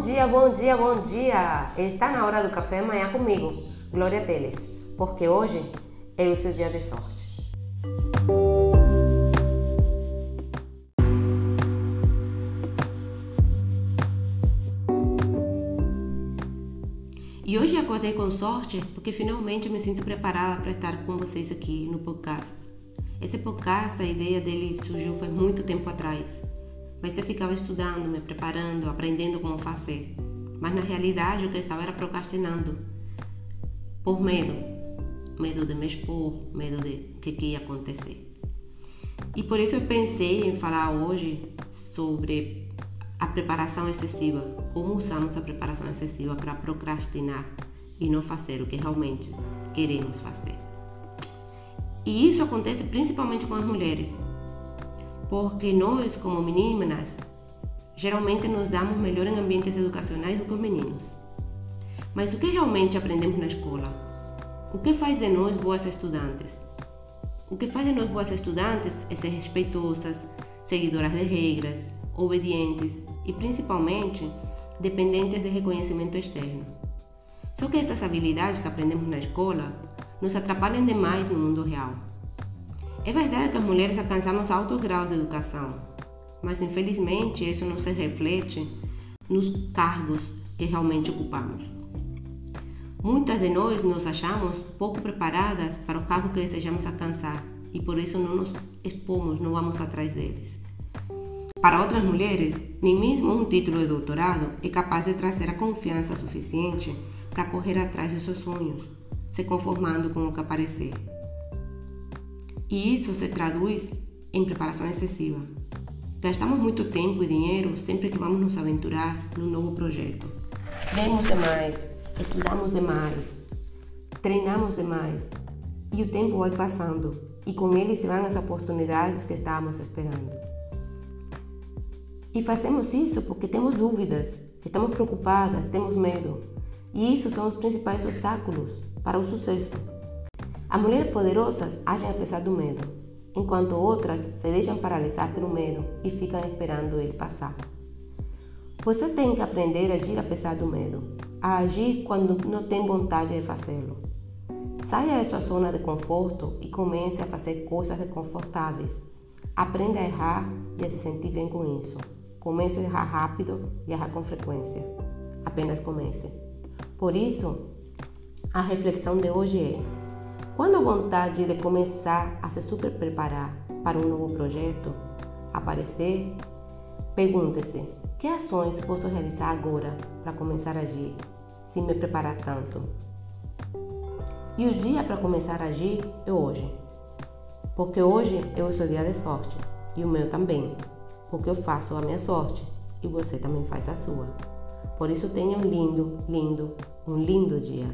Bom dia, bom dia, bom dia! Está na hora do café amanhã comigo, Glória Teles, porque hoje é o seu dia de sorte. E hoje acordei com sorte porque finalmente me sinto preparada para estar com vocês aqui no podcast. Esse podcast, a ideia dele surgiu faz muito tempo atrás mas eu ficava estudando, me preparando, aprendendo como fazer. Mas na realidade o que eu estava era procrastinando. Por medo. Medo de me expor, medo de que, que ia acontecer. E por isso eu pensei em falar hoje sobre a preparação excessiva. Como usamos a preparação excessiva para procrastinar e não fazer o que realmente queremos fazer. E isso acontece principalmente com as mulheres porque nós, como meninas, geralmente nos damos melhor em ambientes educacionais do que os meninos. Mas o que realmente aprendemos na escola? O que faz de nós boas estudantes? O que faz de nós boas estudantes é ser respeitosas, seguidoras de regras, obedientes e principalmente dependentes de reconhecimento externo. Só que essas habilidades que aprendemos na escola nos atrapalham demais no mundo real. É verdade que as mulheres alcançamos altos graus de educação, mas infelizmente isso não se reflete nos cargos que realmente ocupamos. Muitas de nós nos achamos pouco preparadas para o cargo que desejamos alcançar e por isso não nos expomos, não vamos atrás deles. Para outras mulheres, nem mesmo um título de doutorado é capaz de trazer a confiança suficiente para correr atrás de seus sonhos, se conformando com o que aparecer. E isso se traduz em preparação excessiva. Gastamos muito tempo e dinheiro sempre que vamos nos aventurar num novo projeto. Lemos demais, estudamos demais, treinamos demais e o tempo vai passando e com ele se vão as oportunidades que estávamos esperando. E fazemos isso porque temos dúvidas, estamos preocupadas, temos medo. E isso são os principais obstáculos para o sucesso. As mulheres poderosas agem apesar do medo, enquanto outras se deixam paralisar pelo medo e ficam esperando ele passar. Você tem que aprender a agir apesar do medo, a agir quando não tem vontade de fazê-lo. Saia da sua zona de conforto e comece a fazer coisas desconfortáveis. Aprenda a errar e a se sentir bem com isso. Comece a errar rápido e errar com frequência. Apenas comece. Por isso, a reflexão de hoje é: quando a vontade de começar a se super preparar para um novo projeto aparecer, pergunte-se: que ações posso realizar agora para começar a agir, sem me preparar tanto? E o dia para começar a agir é hoje. Porque hoje é o seu dia de sorte e o meu também. Porque eu faço a minha sorte e você também faz a sua. Por isso tenha um lindo, lindo, um lindo dia.